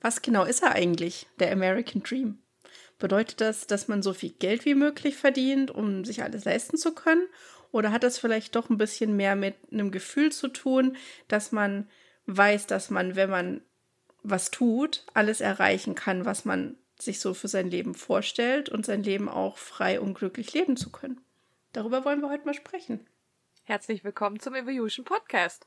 Was genau ist er eigentlich, der American Dream? Bedeutet das, dass man so viel Geld wie möglich verdient, um sich alles leisten zu können? Oder hat das vielleicht doch ein bisschen mehr mit einem Gefühl zu tun, dass man weiß, dass man, wenn man was tut, alles erreichen kann, was man sich so für sein Leben vorstellt und sein Leben auch frei und glücklich leben zu können? Darüber wollen wir heute mal sprechen. Herzlich willkommen zum Evolution Podcast.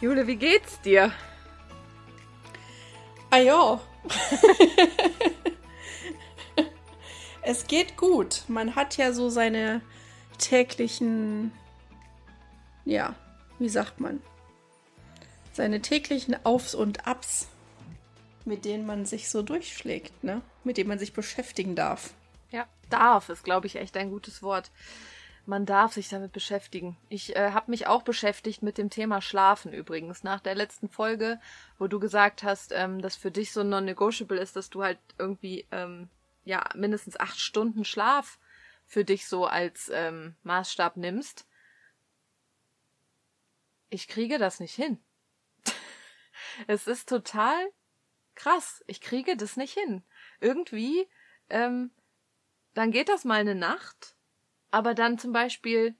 Jule, wie geht's dir? Ah ja. es geht gut. Man hat ja so seine täglichen, ja, wie sagt man, seine täglichen Aufs und Abs, mit denen man sich so durchschlägt, ne? Mit denen man sich beschäftigen darf. Ja, darf ist, glaube ich, echt ein gutes Wort man darf sich damit beschäftigen. Ich äh, habe mich auch beschäftigt mit dem Thema Schlafen übrigens. Nach der letzten Folge, wo du gesagt hast, ähm, dass für dich so non-negotiable ist, dass du halt irgendwie ähm, ja mindestens acht Stunden Schlaf für dich so als ähm, Maßstab nimmst. Ich kriege das nicht hin. es ist total krass. Ich kriege das nicht hin. Irgendwie, ähm, dann geht das mal eine Nacht aber dann zum Beispiel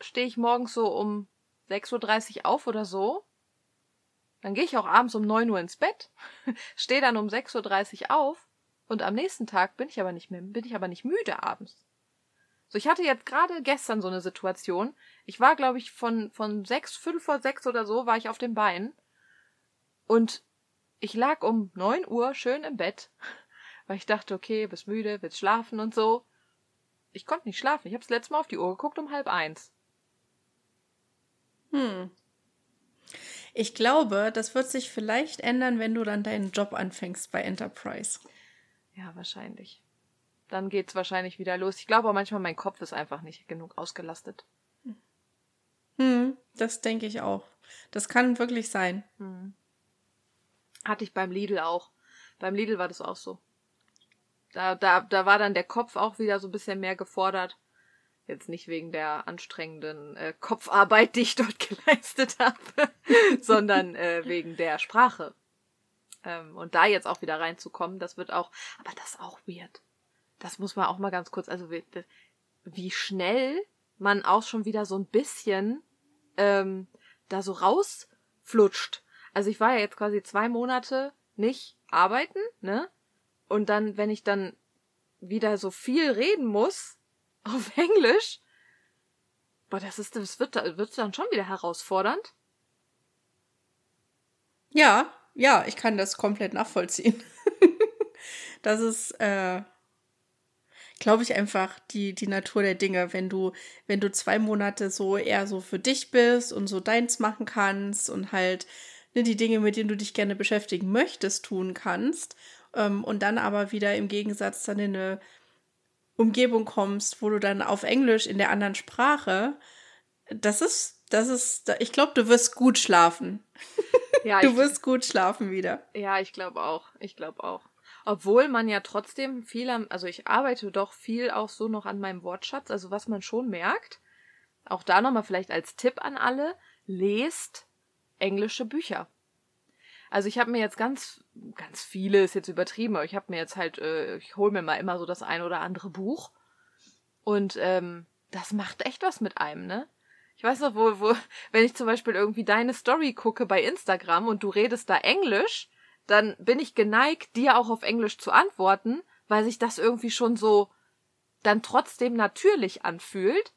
stehe ich morgens so um 6.30 Uhr auf oder so. Dann gehe ich auch abends um 9 Uhr ins Bett, stehe dann um 6.30 Uhr auf und am nächsten Tag bin ich aber nicht mehr, bin ich aber nicht müde abends. So, ich hatte jetzt gerade gestern so eine Situation. Ich war, glaube ich, von, von sechs, fünf vor sechs oder so, war ich auf den Beinen. Und ich lag um neun Uhr schön im Bett, weil ich dachte, okay, bist müde, willst schlafen und so. Ich konnte nicht schlafen. Ich habe das letzte Mal auf die Uhr geguckt um halb eins. Hm. Ich glaube, das wird sich vielleicht ändern, wenn du dann deinen Job anfängst bei Enterprise. Ja, wahrscheinlich. Dann geht's wahrscheinlich wieder los. Ich glaube auch manchmal, mein Kopf ist einfach nicht genug ausgelastet. Hm, das denke ich auch. Das kann wirklich sein. Hm. Hatte ich beim Lidl auch. Beim Lidl war das auch so. Da, da, da war dann der Kopf auch wieder so ein bisschen mehr gefordert. Jetzt nicht wegen der anstrengenden äh, Kopfarbeit, die ich dort geleistet habe, sondern äh, wegen der Sprache. Ähm, und da jetzt auch wieder reinzukommen, das wird auch, aber das ist auch weird. Das muss man auch mal ganz kurz, also wie, wie schnell man auch schon wieder so ein bisschen ähm, da so rausflutscht. Also ich war ja jetzt quasi zwei Monate nicht arbeiten, ne? Und dann, wenn ich dann wieder so viel reden muss auf Englisch, boah, das ist, das wird, wird dann schon wieder herausfordernd. Ja, ja, ich kann das komplett nachvollziehen. das ist, äh, glaube ich, einfach die, die Natur der Dinge. Wenn du, wenn du zwei Monate so eher so für dich bist und so deins machen kannst und halt ne, die Dinge, mit denen du dich gerne beschäftigen möchtest, tun kannst ähm, und dann aber wieder im Gegensatz dann in eine Umgebung kommst, wo du dann auf Englisch in der anderen Sprache, das ist, das ist, ich glaube, du wirst gut schlafen. Ja, du wirst gut schlafen wieder. Ja, ich glaube auch. Ich glaube auch. Obwohl man ja trotzdem viel am, also ich arbeite doch viel auch so noch an meinem Wortschatz, also was man schon merkt, auch da nochmal vielleicht als Tipp an alle, lest englische Bücher. Also ich habe mir jetzt ganz, ganz viele, ist jetzt übertrieben, aber ich habe mir jetzt halt, äh, ich hole mir mal immer so das ein oder andere Buch. Und ähm, das macht echt was mit einem, ne? Ich weiß noch, wo, wo, wenn ich zum Beispiel irgendwie deine Story gucke bei Instagram und du redest da Englisch, dann bin ich geneigt, dir auch auf Englisch zu antworten, weil sich das irgendwie schon so dann trotzdem natürlich anfühlt.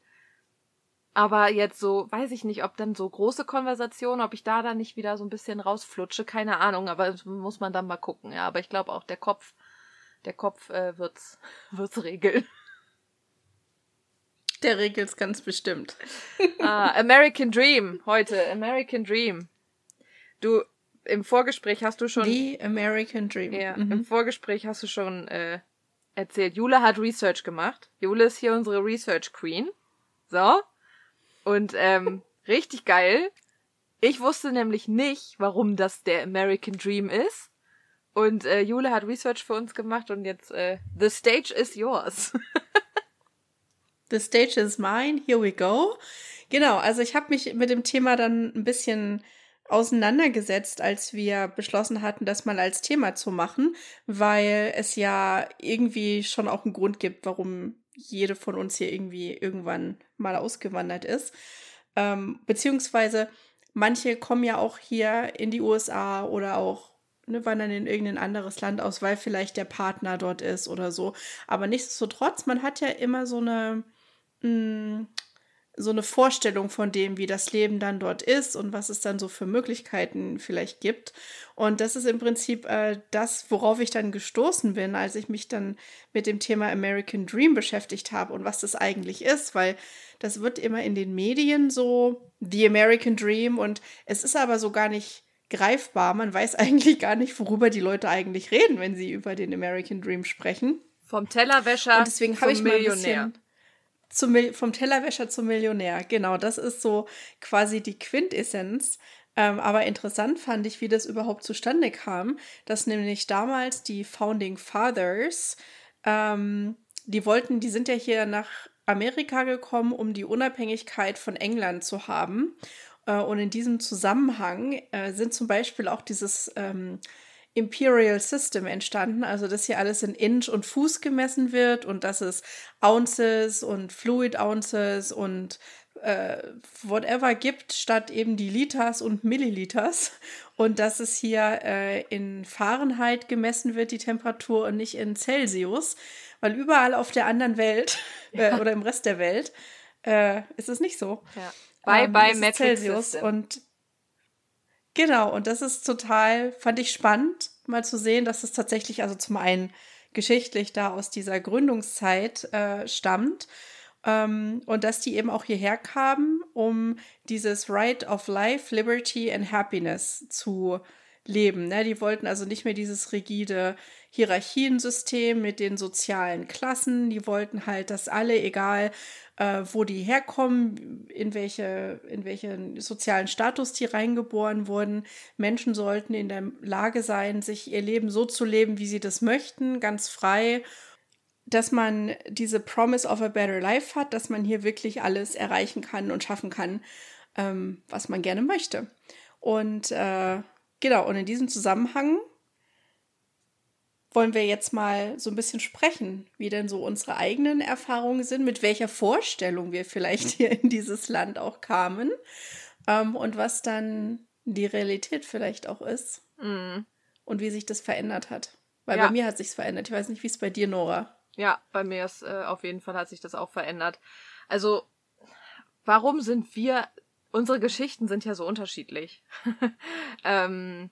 Aber jetzt so, weiß ich nicht, ob dann so große Konversationen, ob ich da dann nicht wieder so ein bisschen rausflutsche, keine Ahnung, aber das muss man dann mal gucken, ja. Aber ich glaube auch der Kopf, der Kopf äh, wird's, wird's regeln. Der regelt's ganz bestimmt. ah, American Dream heute, American Dream. Du, im Vorgespräch hast du schon. The American Dream. Ja, mhm. im Vorgespräch hast du schon äh, erzählt. Jule hat Research gemacht. Jule ist hier unsere Research Queen. So. Und ähm, richtig geil. Ich wusste nämlich nicht, warum das der American Dream ist. Und äh, Jule hat Research für uns gemacht und jetzt äh, The Stage is yours. The Stage is mine. Here we go. Genau, also ich habe mich mit dem Thema dann ein bisschen auseinandergesetzt, als wir beschlossen hatten, das mal als Thema zu machen, weil es ja irgendwie schon auch einen Grund gibt, warum jede von uns hier irgendwie irgendwann mal ausgewandert ist. Ähm, beziehungsweise manche kommen ja auch hier in die USA oder auch ne, wandern in irgendein anderes Land aus, weil vielleicht der Partner dort ist oder so. Aber nichtsdestotrotz, man hat ja immer so eine, mh, mm, so eine Vorstellung von dem, wie das Leben dann dort ist und was es dann so für Möglichkeiten vielleicht gibt. Und das ist im Prinzip äh, das, worauf ich dann gestoßen bin, als ich mich dann mit dem Thema American Dream beschäftigt habe und was das eigentlich ist, weil das wird immer in den Medien so The American Dream und es ist aber so gar nicht greifbar. Man weiß eigentlich gar nicht, worüber die Leute eigentlich reden, wenn sie über den American Dream sprechen. Vom Tellerwäscher und deswegen habe ich mal ein bisschen zum, vom Tellerwäscher zum Millionär. Genau, das ist so quasi die Quintessenz. Ähm, aber interessant fand ich, wie das überhaupt zustande kam, dass nämlich damals die Founding Fathers, ähm, die wollten, die sind ja hier nach Amerika gekommen, um die Unabhängigkeit von England zu haben. Äh, und in diesem Zusammenhang äh, sind zum Beispiel auch dieses ähm, Imperial System entstanden, also dass hier alles in Inch und Fuß gemessen wird und dass es Ounces und Fluid Ounces und äh, whatever gibt, statt eben die Liters und Milliliters. Und dass es hier äh, in Fahrenheit gemessen wird, die Temperatur, und nicht in Celsius, weil überall auf der anderen Welt äh, ja. oder im Rest der Welt äh, ist es nicht so. Ja. Bye ähm, bye Metric Celsius System. und Genau, und das ist total, fand ich spannend, mal zu sehen, dass es tatsächlich, also zum einen geschichtlich da aus dieser Gründungszeit äh, stammt ähm, und dass die eben auch hierher kamen, um dieses Right of Life, Liberty and Happiness zu leben. Ne? Die wollten also nicht mehr dieses rigide Hierarchiensystem mit den sozialen Klassen. Die wollten halt, dass alle, egal äh, wo die herkommen, in welche, in welchen sozialen Status die reingeboren wurden. Menschen sollten in der Lage sein, sich ihr Leben so zu leben, wie sie das möchten, ganz frei dass man diese Promise of a Better Life hat, dass man hier wirklich alles erreichen kann und schaffen kann, ähm, was man gerne möchte. Und äh, genau, und in diesem Zusammenhang wollen wir jetzt mal so ein bisschen sprechen, wie denn so unsere eigenen Erfahrungen sind, mit welcher Vorstellung wir vielleicht hier in dieses Land auch kamen ähm, und was dann die Realität vielleicht auch ist mm. und wie sich das verändert hat. Weil ja. bei mir hat sich verändert. Ich weiß nicht, wie es bei dir, Nora. Ja, bei mir ist äh, auf jeden Fall hat sich das auch verändert. Also, warum sind wir unsere Geschichten sind ja so unterschiedlich. ähm,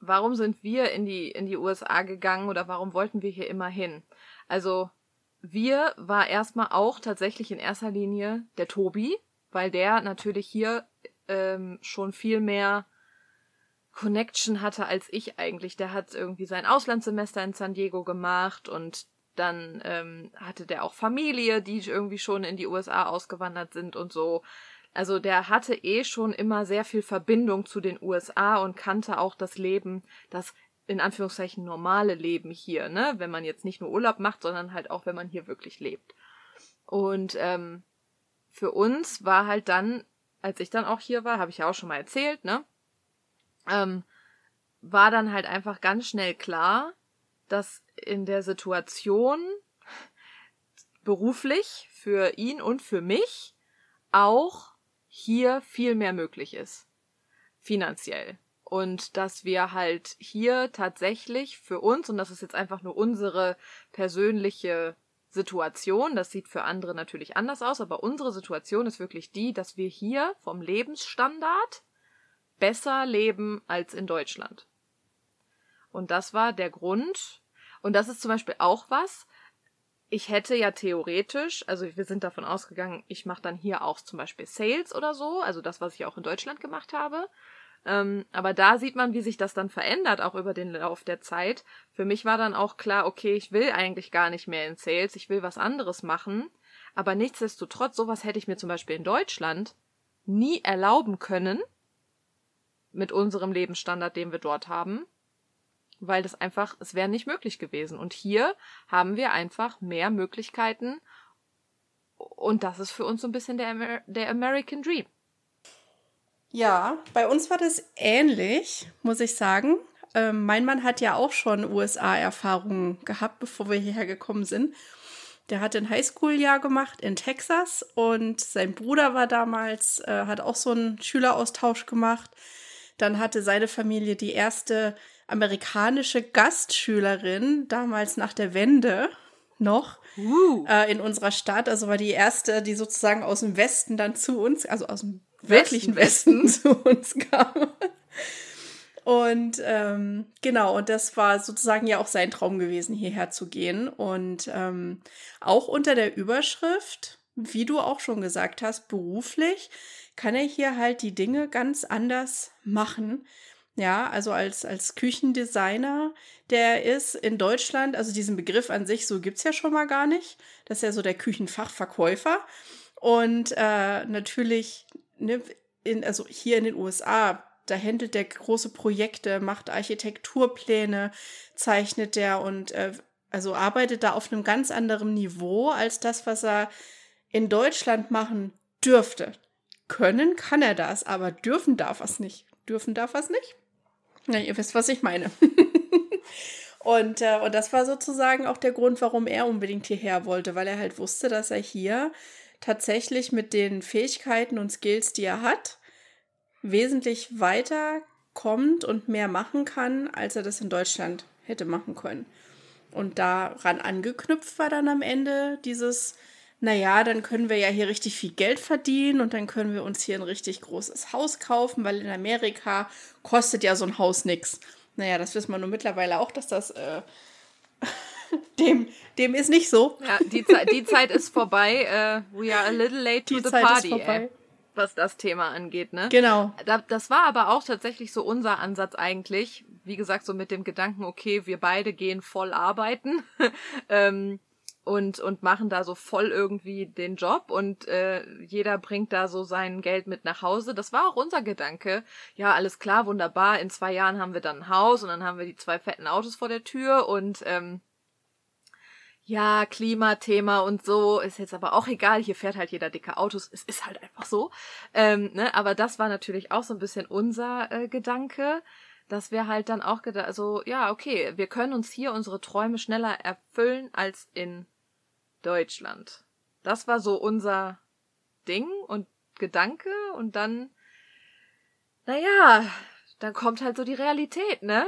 warum sind wir in die, in die USA gegangen oder warum wollten wir hier immer hin? Also, wir war erstmal auch tatsächlich in erster Linie der Tobi, weil der natürlich hier ähm, schon viel mehr Connection hatte als ich eigentlich. Der hat irgendwie sein Auslandssemester in San Diego gemacht und dann ähm, hatte der auch Familie, die irgendwie schon in die USA ausgewandert sind und so. Also der hatte eh schon immer sehr viel Verbindung zu den USA und kannte auch das Leben, das in Anführungszeichen normale Leben hier, ne? Wenn man jetzt nicht nur Urlaub macht, sondern halt auch, wenn man hier wirklich lebt. Und ähm, für uns war halt dann, als ich dann auch hier war, habe ich ja auch schon mal erzählt, ne? Ähm, war dann halt einfach ganz schnell klar, dass in der Situation beruflich für ihn und für mich auch hier viel mehr möglich ist. Finanziell. Und dass wir halt hier tatsächlich für uns, und das ist jetzt einfach nur unsere persönliche Situation, das sieht für andere natürlich anders aus, aber unsere Situation ist wirklich die, dass wir hier vom Lebensstandard besser leben als in Deutschland. Und das war der Grund. Und das ist zum Beispiel auch was. Ich hätte ja theoretisch, also wir sind davon ausgegangen, ich mache dann hier auch zum Beispiel Sales oder so, also das, was ich auch in Deutschland gemacht habe. Ähm, aber da sieht man, wie sich das dann verändert, auch über den Lauf der Zeit. Für mich war dann auch klar, okay, ich will eigentlich gar nicht mehr in Sales, ich will was anderes machen. Aber nichtsdestotrotz, sowas hätte ich mir zum Beispiel in Deutschland nie erlauben können, mit unserem Lebensstandard, den wir dort haben, weil das einfach, es wäre nicht möglich gewesen. Und hier haben wir einfach mehr Möglichkeiten und das ist für uns so ein bisschen der, Amer der American Dream. Ja, bei uns war das ähnlich, muss ich sagen. Ähm, mein Mann hat ja auch schon USA-Erfahrungen gehabt, bevor wir hierher gekommen sind. Der hat ein Highschool-Jahr gemacht in Texas und sein Bruder war damals, äh, hat auch so einen Schüleraustausch gemacht. Dann hatte seine Familie die erste amerikanische Gastschülerin, damals nach der Wende noch, uh. äh, in unserer Stadt. Also war die erste, die sozusagen aus dem Westen dann zu uns, also aus dem wirklichen Westen, Westen zu uns kam. Und ähm, genau, und das war sozusagen ja auch sein Traum gewesen, hierher zu gehen. Und ähm, auch unter der Überschrift, wie du auch schon gesagt hast, beruflich, kann er hier halt die Dinge ganz anders machen. Ja, also als, als Küchendesigner, der ist in Deutschland, also diesen Begriff an sich, so gibt's ja schon mal gar nicht. Das ist ja so der Küchenfachverkäufer. Und äh, natürlich ne, in, also hier in den USA, da handelt der große Projekte, macht Architekturpläne, zeichnet der und äh, also arbeitet da auf einem ganz anderen Niveau als das, was er in Deutschland machen dürfte. Können kann er das, aber dürfen darf er es nicht. Dürfen darf er es nicht? Na, ihr wisst, was ich meine. und, äh, und das war sozusagen auch der Grund, warum er unbedingt hierher wollte, weil er halt wusste, dass er hier tatsächlich mit den Fähigkeiten und Skills, die er hat, wesentlich weiter kommt und mehr machen kann, als er das in Deutschland hätte machen können. Und daran angeknüpft war dann am Ende dieses, naja, dann können wir ja hier richtig viel Geld verdienen und dann können wir uns hier ein richtig großes Haus kaufen, weil in Amerika kostet ja so ein Haus nichts. Naja, das wissen wir nur mittlerweile auch, dass das äh, dem, dem ist nicht so. Ja, die, Ze die Zeit ist vorbei. Uh, we are a little late to die the Zeit party. Ist vorbei. Ey, was das Thema angeht, ne? Genau. Da, das war aber auch tatsächlich so unser Ansatz eigentlich. Wie gesagt, so mit dem Gedanken, okay, wir beide gehen voll arbeiten. ähm, und und machen da so voll irgendwie den Job und äh, jeder bringt da so sein Geld mit nach Hause. Das war auch unser Gedanke. Ja, alles klar, wunderbar. In zwei Jahren haben wir dann ein Haus und dann haben wir die zwei fetten Autos vor der Tür und ähm, ja, Klimathema und so ist jetzt aber auch egal. Hier fährt halt jeder dicke Autos. Es ist halt einfach so. Ähm, ne? Aber das war natürlich auch so ein bisschen unser äh, Gedanke, dass wir halt dann auch gedacht, also ja, okay, wir können uns hier unsere Träume schneller erfüllen als in Deutschland. Das war so unser Ding und Gedanke und dann, naja, dann kommt halt so die Realität, ne?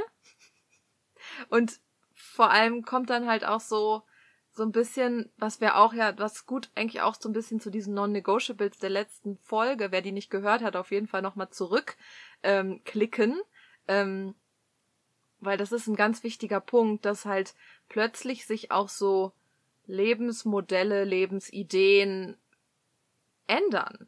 Und vor allem kommt dann halt auch so, so ein bisschen, was wir auch ja, was gut eigentlich auch so ein bisschen zu diesen Non-Negotiables der letzten Folge, wer die nicht gehört hat, auf jeden Fall nochmal zurück ähm, klicken. Ähm, weil das ist ein ganz wichtiger Punkt, dass halt plötzlich sich auch so Lebensmodelle, Lebensideen ändern.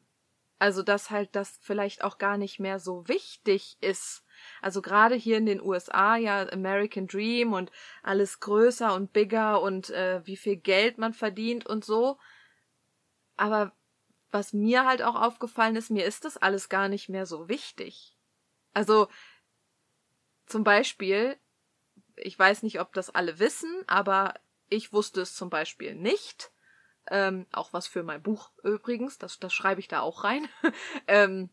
Also dass halt das vielleicht auch gar nicht mehr so wichtig ist, also gerade hier in den USA ja American Dream und alles größer und bigger und äh, wie viel Geld man verdient und so. Aber was mir halt auch aufgefallen ist, mir ist das alles gar nicht mehr so wichtig. Also zum Beispiel, ich weiß nicht, ob das alle wissen, aber ich wusste es zum Beispiel nicht. Ähm, auch was für mein Buch übrigens, das, das schreibe ich da auch rein. ähm,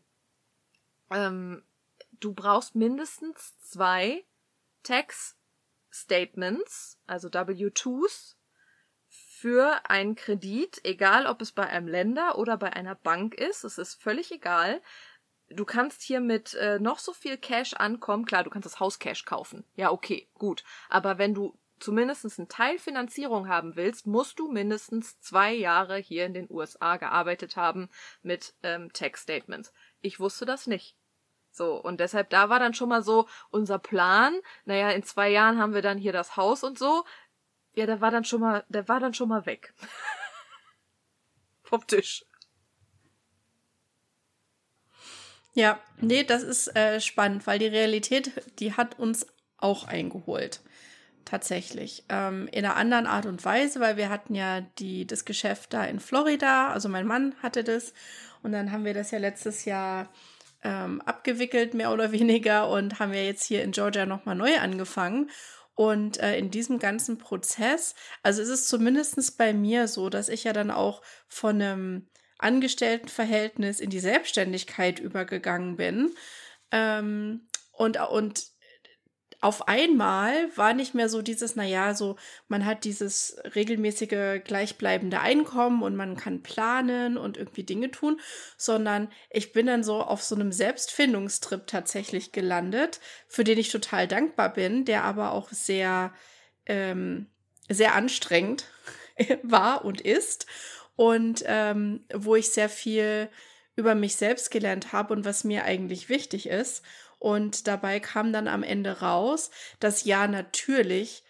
ähm, du brauchst mindestens zwei Tax Statements, also W2s, für einen Kredit, egal ob es bei einem Länder oder bei einer Bank ist, es ist völlig egal. Du kannst hier mit äh, noch so viel Cash ankommen. Klar, du kannst das Haus Cash kaufen. Ja, okay, gut. Aber wenn du zumindest einen Teil Finanzierung haben willst, musst du mindestens zwei Jahre hier in den USA gearbeitet haben mit ähm, Tax Statements. Ich wusste das nicht. So, und deshalb, da war dann schon mal so unser Plan, naja, in zwei Jahren haben wir dann hier das Haus und so. Ja, der war dann schon mal, der war dann schon mal weg. Vom Tisch. Ja, nee, das ist äh, spannend, weil die Realität, die hat uns auch eingeholt. Tatsächlich. Ähm, in einer anderen Art und Weise, weil wir hatten ja die, das Geschäft da in Florida, also mein Mann hatte das. Und dann haben wir das ja letztes Jahr ähm, abgewickelt, mehr oder weniger, und haben ja jetzt hier in Georgia nochmal neu angefangen. Und äh, in diesem ganzen Prozess, also ist es zumindest bei mir so, dass ich ja dann auch von einem Angestelltenverhältnis in die Selbstständigkeit übergegangen bin. Ähm, und, und auf einmal war nicht mehr so dieses, naja, so man hat dieses regelmäßige gleichbleibende Einkommen und man kann planen und irgendwie Dinge tun, sondern ich bin dann so auf so einem Selbstfindungstrip tatsächlich gelandet, für den ich total dankbar bin, der aber auch sehr, ähm, sehr anstrengend war und ist und ähm, wo ich sehr viel über mich selbst gelernt habe und was mir eigentlich wichtig ist. Und dabei kam dann am Ende raus, dass ja, natürlich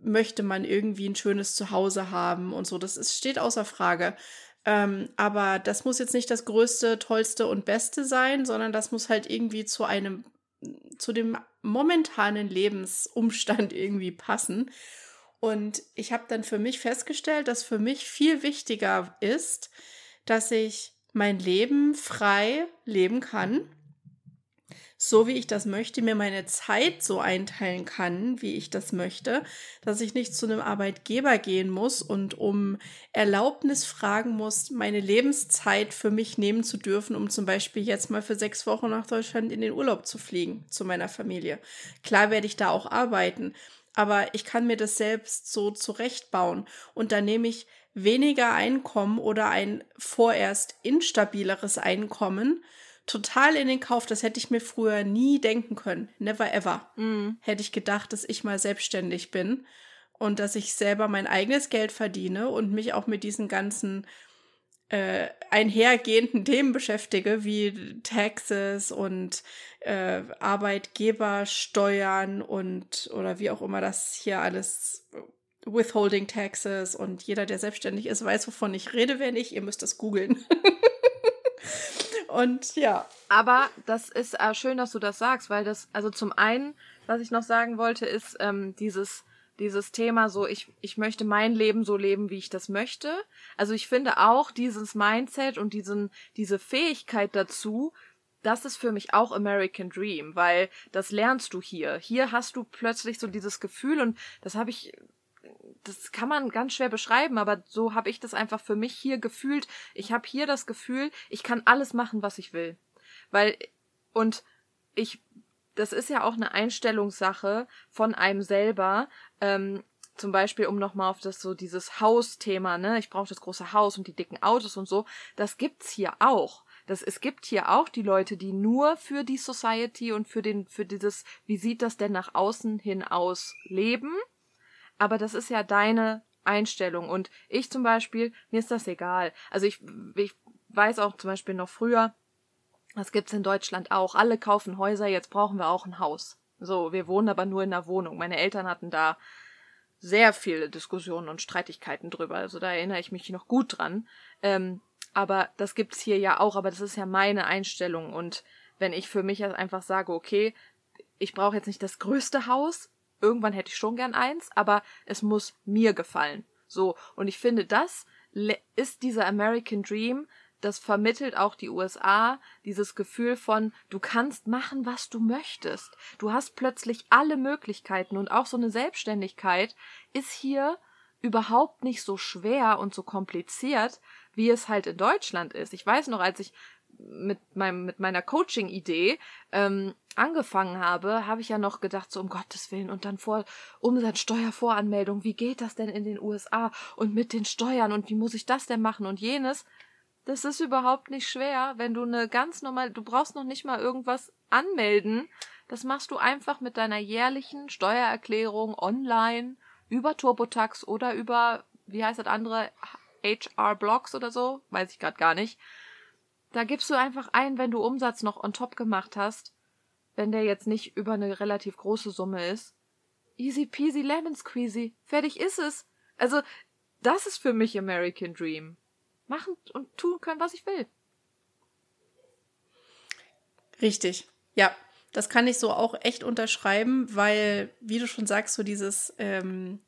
möchte man irgendwie ein schönes Zuhause haben und so. Das ist, steht außer Frage. Ähm, aber das muss jetzt nicht das Größte, Tollste und Beste sein, sondern das muss halt irgendwie zu einem, zu dem momentanen Lebensumstand irgendwie passen. Und ich habe dann für mich festgestellt, dass für mich viel wichtiger ist, dass ich mein Leben frei leben kann so wie ich das möchte, mir meine Zeit so einteilen kann, wie ich das möchte, dass ich nicht zu einem Arbeitgeber gehen muss und um Erlaubnis fragen muss, meine Lebenszeit für mich nehmen zu dürfen, um zum Beispiel jetzt mal für sechs Wochen nach Deutschland in den Urlaub zu fliegen zu meiner Familie. Klar werde ich da auch arbeiten, aber ich kann mir das selbst so zurechtbauen und da nehme ich weniger Einkommen oder ein vorerst instabileres Einkommen, total in den Kauf. Das hätte ich mir früher nie denken können. Never ever. Mm. Hätte ich gedacht, dass ich mal selbstständig bin und dass ich selber mein eigenes Geld verdiene und mich auch mit diesen ganzen äh, einhergehenden Themen beschäftige, wie Taxes und äh, Arbeitgebersteuern und oder wie auch immer das hier alles Withholding Taxes und jeder, der selbstständig ist, weiß, wovon ich rede, wenn ich. Ihr müsst das googeln. Und ja. Aber das ist äh, schön, dass du das sagst, weil das, also zum einen, was ich noch sagen wollte, ist ähm, dieses, dieses Thema so, ich, ich möchte mein Leben so leben, wie ich das möchte. Also ich finde auch dieses Mindset und diesen, diese Fähigkeit dazu, das ist für mich auch American Dream, weil das lernst du hier. Hier hast du plötzlich so dieses Gefühl und das habe ich das kann man ganz schwer beschreiben, aber so habe ich das einfach für mich hier gefühlt. Ich habe hier das Gefühl, ich kann alles machen, was ich will. Weil, und ich, das ist ja auch eine Einstellungssache von einem selber. Ähm, zum Beispiel, um nochmal auf das so dieses Hausthema, ne, ich brauche das große Haus und die dicken Autos und so, das gibt's hier auch. Das, es gibt hier auch die Leute, die nur für die Society und für den, für dieses, wie sieht das denn nach außen hin aus, leben aber das ist ja deine Einstellung. Und ich zum Beispiel, mir ist das egal. Also ich, ich weiß auch zum Beispiel noch früher, das gibt's in Deutschland auch. Alle kaufen Häuser, jetzt brauchen wir auch ein Haus. So, wir wohnen aber nur in einer Wohnung. Meine Eltern hatten da sehr viele Diskussionen und Streitigkeiten drüber. Also da erinnere ich mich noch gut dran. Ähm, aber das gibt's hier ja auch, aber das ist ja meine Einstellung. Und wenn ich für mich einfach sage, okay, ich brauche jetzt nicht das größte Haus, irgendwann hätte ich schon gern eins, aber es muss mir gefallen. So, und ich finde, das ist dieser American Dream, das vermittelt auch die USA, dieses Gefühl von, du kannst machen, was du möchtest. Du hast plötzlich alle Möglichkeiten und auch so eine Selbstständigkeit ist hier überhaupt nicht so schwer und so kompliziert, wie es halt in Deutschland ist. Ich weiß noch, als ich mit meinem mit meiner Coaching-Idee ähm, angefangen habe, habe ich ja noch gedacht, so um Gottes Willen, und dann vor Umsatzsteuervoranmeldung, wie geht das denn in den USA und mit den Steuern und wie muss ich das denn machen und jenes. Das ist überhaupt nicht schwer, wenn du eine ganz normal, du brauchst noch nicht mal irgendwas anmelden. Das machst du einfach mit deiner jährlichen Steuererklärung online über TurboTax oder über, wie heißt das andere, HR Blocks oder so, weiß ich gerade gar nicht. Da gibst du einfach ein, wenn du Umsatz noch on top gemacht hast, wenn der jetzt nicht über eine relativ große Summe ist. Easy peasy lemon squeezy. Fertig ist es. Also, das ist für mich American Dream. Machen und tun können, was ich will. Richtig. Ja, das kann ich so auch echt unterschreiben, weil, wie du schon sagst, so dieses ähm,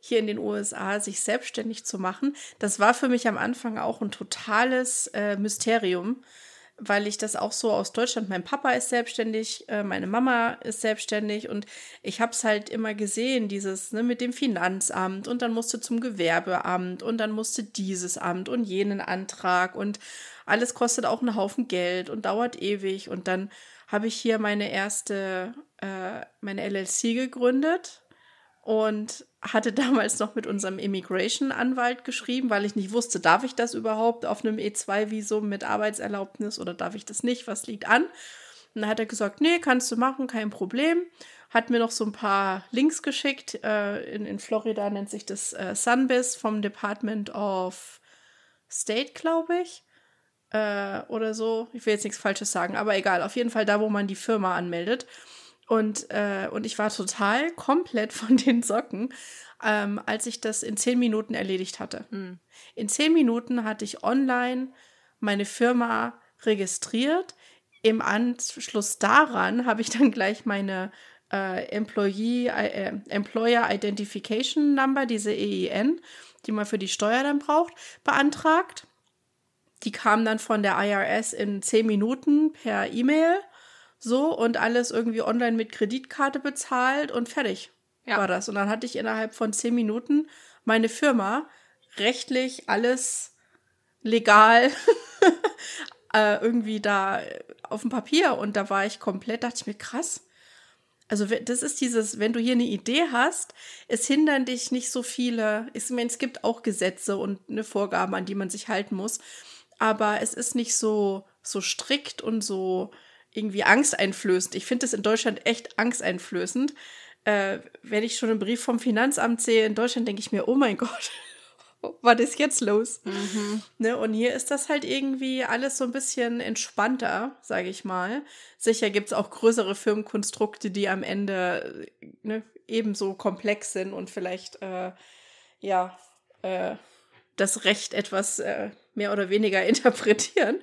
hier in den USA sich selbstständig zu machen, das war für mich am Anfang auch ein totales äh, Mysterium, weil ich das auch so aus Deutschland, mein Papa ist selbstständig, äh, meine Mama ist selbstständig und ich habe es halt immer gesehen, dieses ne, mit dem Finanzamt und dann musste zum Gewerbeamt und dann musste dieses Amt und jenen Antrag und alles kostet auch einen Haufen Geld und dauert ewig und dann habe ich hier meine erste, äh, meine LLC gegründet und hatte damals noch mit unserem Immigration-Anwalt geschrieben, weil ich nicht wusste, darf ich das überhaupt auf einem E2-Visum mit Arbeitserlaubnis oder darf ich das nicht? Was liegt an? Und dann hat er gesagt, nee, kannst du machen, kein Problem. Hat mir noch so ein paar Links geschickt. Äh, in, in Florida nennt sich das äh, Sunbiz vom Department of State, glaube ich. Äh, oder so. Ich will jetzt nichts Falsches sagen, aber egal. Auf jeden Fall da, wo man die Firma anmeldet. Und, äh, und ich war total komplett von den Socken, ähm, als ich das in zehn Minuten erledigt hatte. Mhm. In zehn Minuten hatte ich online meine Firma registriert. Im Anschluss daran habe ich dann gleich meine äh, Employee, äh, Employer Identification Number, diese EIN, die man für die Steuer dann braucht, beantragt. Die kam dann von der IRS in zehn Minuten per E-Mail so und alles irgendwie online mit Kreditkarte bezahlt und fertig ja. war das. Und dann hatte ich innerhalb von zehn Minuten meine Firma rechtlich alles legal äh, irgendwie da auf dem Papier und da war ich komplett, dachte ich mir, krass. Also das ist dieses, wenn du hier eine Idee hast, es hindern dich nicht so viele, ich meine, es gibt auch Gesetze und eine Vorgabe, an die man sich halten muss, aber es ist nicht so, so strikt und so, irgendwie angsteinflößend. Ich finde es in Deutschland echt angsteinflößend. Äh, wenn ich schon einen Brief vom Finanzamt sehe in Deutschland, denke ich mir, oh mein Gott, was ist jetzt los? Mhm. Ne, und hier ist das halt irgendwie alles so ein bisschen entspannter, sage ich mal. Sicher gibt es auch größere Firmenkonstrukte, die am Ende ne, ebenso komplex sind und vielleicht äh, ja äh, das Recht etwas äh, mehr oder weniger interpretieren.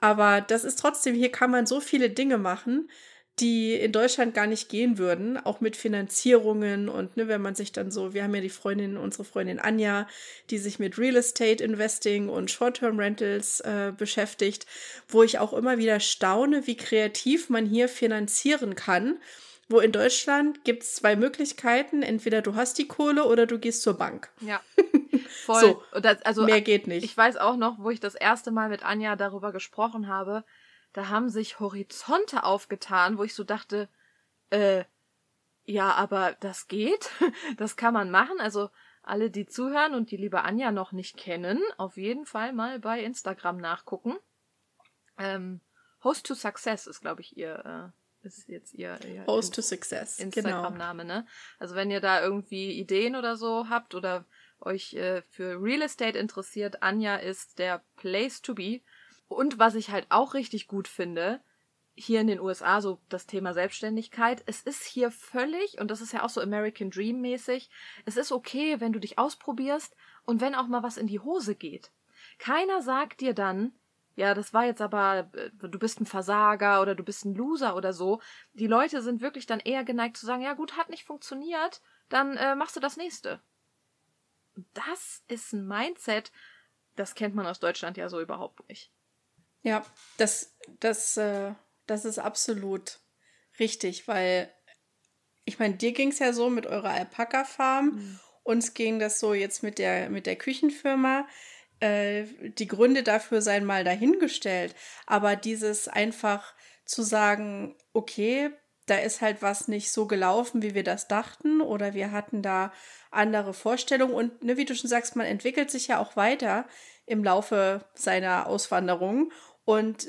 Aber das ist trotzdem, hier kann man so viele Dinge machen, die in Deutschland gar nicht gehen würden, auch mit Finanzierungen und ne, wenn man sich dann so, wir haben ja die Freundin, unsere Freundin Anja, die sich mit Real Estate Investing und Short-Term Rentals äh, beschäftigt, wo ich auch immer wieder staune, wie kreativ man hier finanzieren kann. Wo in Deutschland gibt es zwei Möglichkeiten, entweder du hast die Kohle oder du gehst zur Bank. Ja. Voll. So, das, also, mehr geht nicht. Ich weiß auch noch, wo ich das erste Mal mit Anja darüber gesprochen habe, da haben sich Horizonte aufgetan, wo ich so dachte, äh, ja, aber das geht, das kann man machen. Also alle, die zuhören und die liebe Anja noch nicht kennen, auf jeden Fall mal bei Instagram nachgucken. Ähm, Host to Success ist, glaube ich, ihr, äh, ist jetzt ihr, ihr Host to Success. Instagram-Name, genau. ne? Also wenn ihr da irgendwie Ideen oder so habt oder euch äh, für Real Estate interessiert, Anja ist der Place to be. Und was ich halt auch richtig gut finde, hier in den USA so das Thema Selbstständigkeit. Es ist hier völlig, und das ist ja auch so American Dream mäßig, es ist okay, wenn du dich ausprobierst und wenn auch mal was in die Hose geht. Keiner sagt dir dann, ja, das war jetzt aber, äh, du bist ein Versager oder du bist ein Loser oder so. Die Leute sind wirklich dann eher geneigt zu sagen, ja gut, hat nicht funktioniert, dann äh, machst du das nächste das ist ein Mindset, das kennt man aus Deutschland ja so überhaupt nicht. Ja, das, das, äh, das ist absolut richtig, weil ich meine, dir ging es ja so mit eurer Alpaka-Farm, mhm. uns ging das so jetzt mit der, mit der Küchenfirma. Äh, die Gründe dafür seien mal dahingestellt, aber dieses einfach zu sagen, okay, da ist halt was nicht so gelaufen, wie wir das dachten, oder wir hatten da andere Vorstellungen. Und ne, wie du schon sagst, man entwickelt sich ja auch weiter im Laufe seiner Auswanderung. Und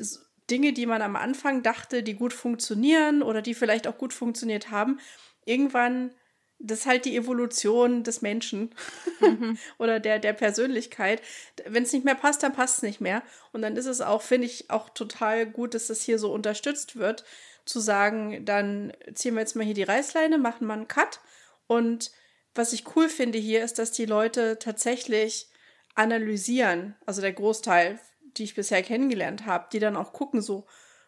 Dinge, die man am Anfang dachte, die gut funktionieren oder die vielleicht auch gut funktioniert haben, irgendwann das ist halt die Evolution des Menschen mhm. oder der, der Persönlichkeit. Wenn es nicht mehr passt, dann passt es nicht mehr. Und dann ist es auch, finde ich, auch total gut, dass das hier so unterstützt wird, zu sagen, dann ziehen wir jetzt mal hier die Reißleine, machen mal einen Cut. Und was ich cool finde hier, ist, dass die Leute tatsächlich analysieren, also der Großteil, die ich bisher kennengelernt habe, die dann auch gucken, so,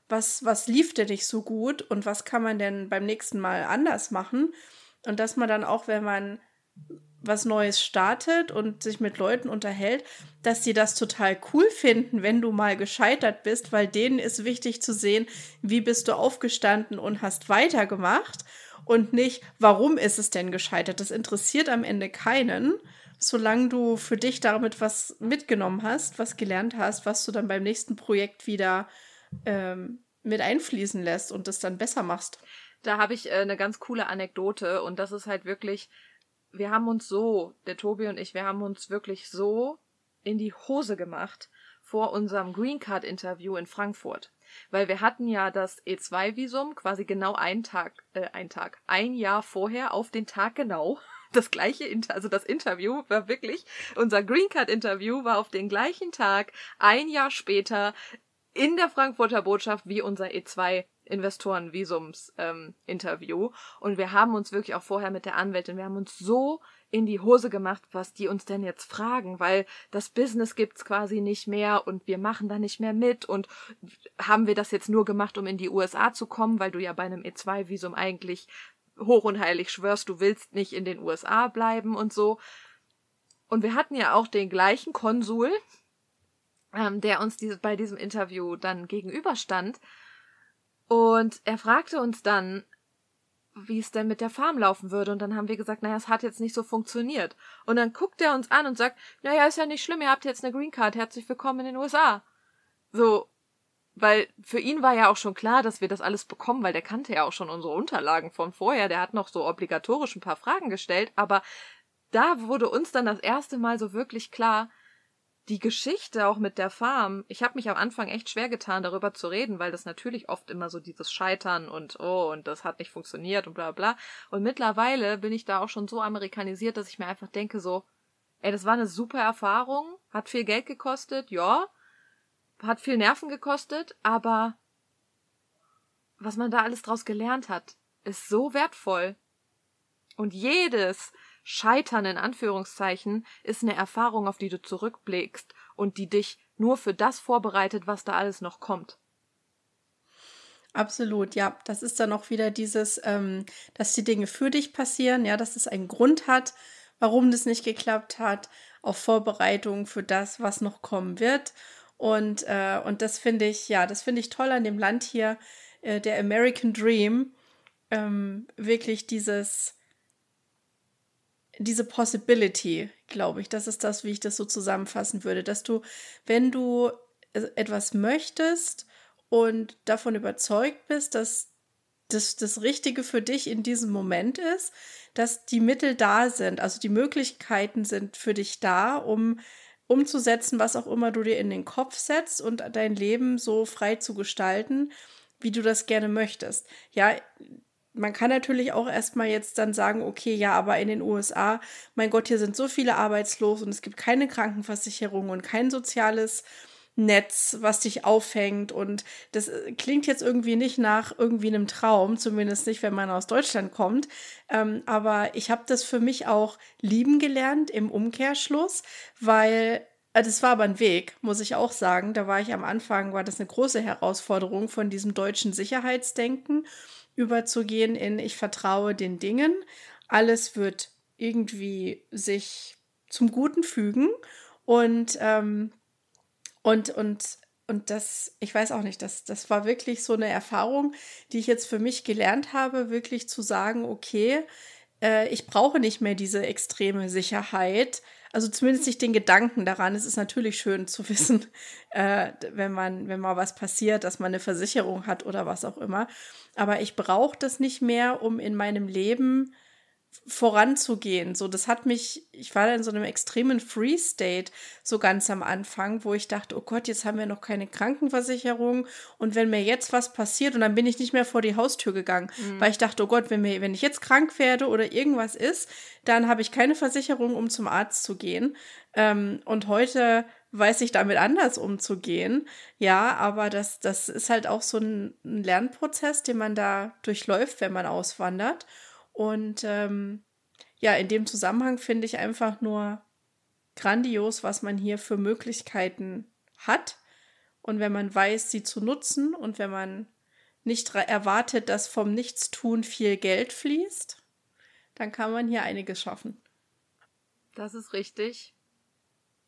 was, was lief denn nicht so gut und was kann man denn beim nächsten Mal anders machen? Und dass man dann auch, wenn man was Neues startet und sich mit Leuten unterhält, dass die das total cool finden, wenn du mal gescheitert bist, weil denen ist wichtig zu sehen, wie bist du aufgestanden und hast weitergemacht und nicht, warum ist es denn gescheitert. Das interessiert am Ende keinen, solange du für dich damit was mitgenommen hast, was gelernt hast, was du dann beim nächsten Projekt wieder ähm, mit einfließen lässt und das dann besser machst. Da habe ich äh, eine ganz coole Anekdote und das ist halt wirklich, wir haben uns so, der Tobi und ich, wir haben uns wirklich so in die Hose gemacht vor unserem Green Card Interview in Frankfurt. Weil wir hatten ja das E2-Visum quasi genau einen Tag, äh, ein Tag, ein Jahr vorher auf den Tag genau. Das gleiche, Inter also das Interview war wirklich, unser Green Card Interview war auf den gleichen Tag, ein Jahr später in der Frankfurter Botschaft wie unser E2 Investorenvisums-Interview. Ähm, und wir haben uns wirklich auch vorher mit der Anwältin, wir haben uns so in die Hose gemacht, was die uns denn jetzt fragen, weil das Business gibt's quasi nicht mehr und wir machen da nicht mehr mit und haben wir das jetzt nur gemacht, um in die USA zu kommen, weil du ja bei einem E2-Visum eigentlich hoch und heilig schwörst, du willst nicht in den USA bleiben und so. Und wir hatten ja auch den gleichen Konsul, ähm, der uns diese, bei diesem Interview dann gegenüberstand. Und er fragte uns dann, wie es denn mit der Farm laufen würde. Und dann haben wir gesagt, naja, es hat jetzt nicht so funktioniert. Und dann guckt er uns an und sagt, naja, ist ja nicht schlimm, ihr habt jetzt eine Green Card, herzlich willkommen in den USA. So, weil für ihn war ja auch schon klar, dass wir das alles bekommen, weil der kannte ja auch schon unsere Unterlagen von vorher. Der hat noch so obligatorisch ein paar Fragen gestellt, aber da wurde uns dann das erste Mal so wirklich klar, die Geschichte auch mit der Farm, ich habe mich am Anfang echt schwer getan, darüber zu reden, weil das natürlich oft immer so dieses Scheitern und oh, und das hat nicht funktioniert und bla bla. Und mittlerweile bin ich da auch schon so amerikanisiert, dass ich mir einfach denke, so, ey, das war eine super Erfahrung, hat viel Geld gekostet, ja, hat viel Nerven gekostet, aber was man da alles draus gelernt hat, ist so wertvoll. Und jedes, Scheitern in Anführungszeichen ist eine Erfahrung, auf die du zurückblickst und die dich nur für das vorbereitet, was da alles noch kommt. Absolut, ja. Das ist dann auch wieder dieses, ähm, dass die Dinge für dich passieren, ja, dass es einen Grund hat, warum das nicht geklappt hat, auch Vorbereitung für das, was noch kommen wird. Und, äh, und das finde ich, ja, das finde ich toll an dem Land hier, äh, der American Dream. Ähm, wirklich dieses, diese Possibility, glaube ich, das ist das, wie ich das so zusammenfassen würde, dass du, wenn du etwas möchtest und davon überzeugt bist, dass das das Richtige für dich in diesem Moment ist, dass die Mittel da sind, also die Möglichkeiten sind für dich da, um umzusetzen, was auch immer du dir in den Kopf setzt und dein Leben so frei zu gestalten, wie du das gerne möchtest. Ja, man kann natürlich auch erstmal jetzt dann sagen, okay, ja, aber in den USA, mein Gott, hier sind so viele arbeitslos und es gibt keine Krankenversicherung und kein soziales Netz, was dich auffängt. Und das äh, klingt jetzt irgendwie nicht nach irgendwie einem Traum, zumindest nicht, wenn man aus Deutschland kommt. Ähm, aber ich habe das für mich auch lieben gelernt im Umkehrschluss, weil äh, das war aber ein Weg, muss ich auch sagen. Da war ich am Anfang, war das eine große Herausforderung von diesem deutschen Sicherheitsdenken überzugehen in ich vertraue den Dingen. Alles wird irgendwie sich zum Guten fügen und ähm, und und und das, ich weiß auch nicht, das, das war wirklich so eine Erfahrung, die ich jetzt für mich gelernt habe, wirklich zu sagen, okay, äh, ich brauche nicht mehr diese extreme Sicherheit, also zumindest nicht den Gedanken daran. Es ist natürlich schön zu wissen, äh, wenn man, wenn mal was passiert, dass man eine Versicherung hat oder was auch immer. Aber ich brauche das nicht mehr, um in meinem Leben voranzugehen. So, das hat mich, ich war da in so einem extremen Free-State so ganz am Anfang, wo ich dachte, oh Gott, jetzt haben wir noch keine Krankenversicherung und wenn mir jetzt was passiert und dann bin ich nicht mehr vor die Haustür gegangen, mhm. weil ich dachte, oh Gott, wenn mir, wenn ich jetzt krank werde oder irgendwas ist, dann habe ich keine Versicherung, um zum Arzt zu gehen. Ähm, und heute weiß ich damit anders umzugehen. Ja, aber das, das ist halt auch so ein Lernprozess, den man da durchläuft, wenn man auswandert. Und ähm, ja, in dem Zusammenhang finde ich einfach nur grandios, was man hier für Möglichkeiten hat. Und wenn man weiß, sie zu nutzen und wenn man nicht erwartet, dass vom Nichtstun viel Geld fließt, dann kann man hier einiges schaffen. Das ist richtig.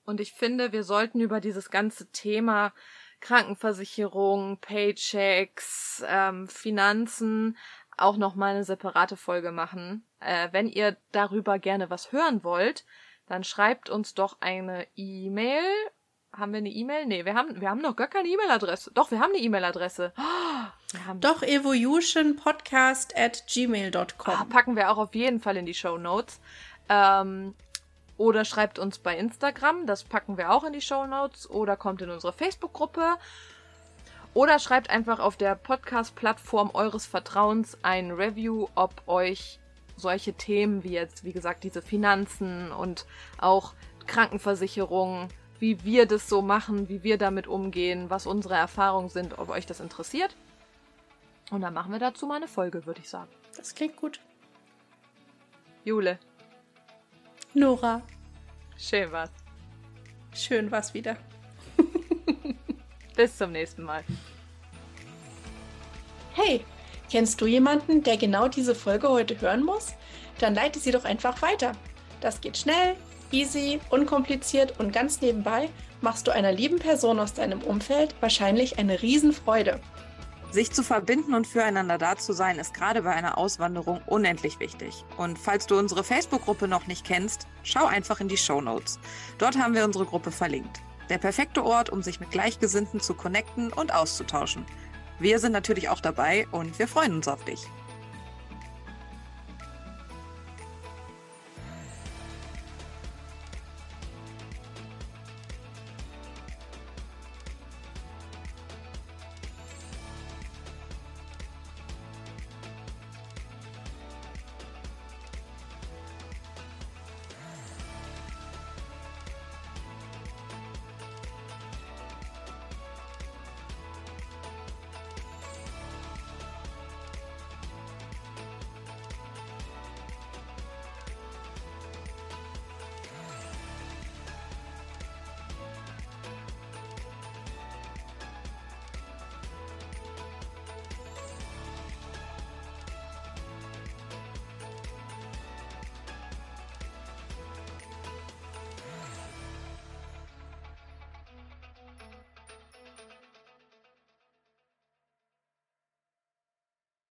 Und ich finde, wir sollten über dieses ganze Thema Krankenversicherung, Paychecks, ähm, Finanzen auch noch mal eine separate Folge machen. Äh, wenn ihr darüber gerne was hören wollt, dann schreibt uns doch eine E-Mail. Haben wir eine E-Mail? Nee, wir haben, wir haben noch gar keine E-Mail-Adresse. Doch, wir haben eine E-Mail-Adresse. Oh, Doch, evolutionpodcast at gmail.com. Ah, packen wir auch auf jeden Fall in die Show Notes. Ähm, oder schreibt uns bei Instagram, das packen wir auch in die Show Notes. Oder kommt in unsere Facebook-Gruppe. Oder schreibt einfach auf der Podcast-Plattform eures Vertrauens ein Review, ob euch solche Themen wie jetzt, wie gesagt, diese Finanzen und auch Krankenversicherung, wie wir das so machen, wie wir damit umgehen, was unsere Erfahrungen sind, ob euch das interessiert. Und dann machen wir dazu mal eine Folge, würde ich sagen. Das klingt gut. Jule. Nora. Schön war's. Schön war's wieder. Bis zum nächsten Mal. Hey, kennst du jemanden, der genau diese Folge heute hören muss? Dann leite sie doch einfach weiter. Das geht schnell, easy, unkompliziert und ganz nebenbei machst du einer lieben Person aus deinem Umfeld wahrscheinlich eine Riesenfreude. Sich zu verbinden und füreinander da zu sein, ist gerade bei einer Auswanderung unendlich wichtig. Und falls du unsere Facebook-Gruppe noch nicht kennst, schau einfach in die Show Notes. Dort haben wir unsere Gruppe verlinkt. Der perfekte Ort, um sich mit Gleichgesinnten zu connecten und auszutauschen. Wir sind natürlich auch dabei und wir freuen uns auf dich.